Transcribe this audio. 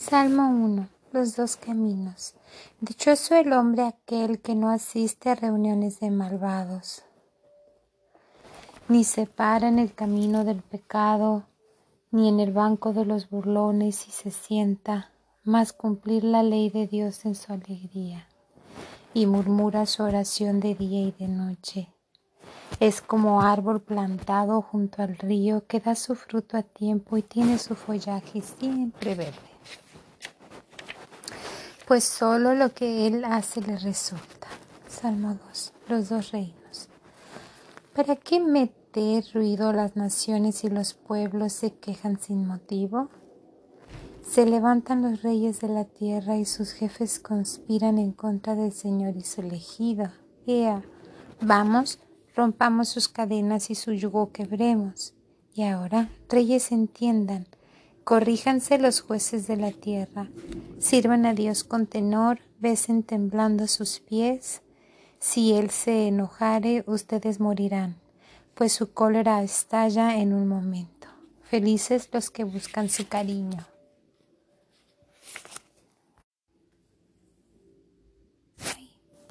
Salmo 1. Los dos caminos. Dichoso el hombre aquel que no asiste a reuniones de malvados, ni se para en el camino del pecado, ni en el banco de los burlones y se sienta, mas cumplir la ley de Dios en su alegría, y murmura su oración de día y de noche. Es como árbol plantado junto al río que da su fruto a tiempo y tiene su follaje siempre verde pues solo lo que Él hace le resulta. Salmo 2. Los dos reinos. ¿Para qué meter ruido las naciones y los pueblos se quejan sin motivo? Se levantan los reyes de la tierra y sus jefes conspiran en contra del Señor y su elegido. Ea, vamos, rompamos sus cadenas y su yugo quebremos. Y ahora, reyes entiendan, Corríjanse los jueces de la tierra, sirvan a Dios con tenor, besen temblando sus pies. Si Él se enojare, ustedes morirán, pues su cólera estalla en un momento. Felices los que buscan su cariño.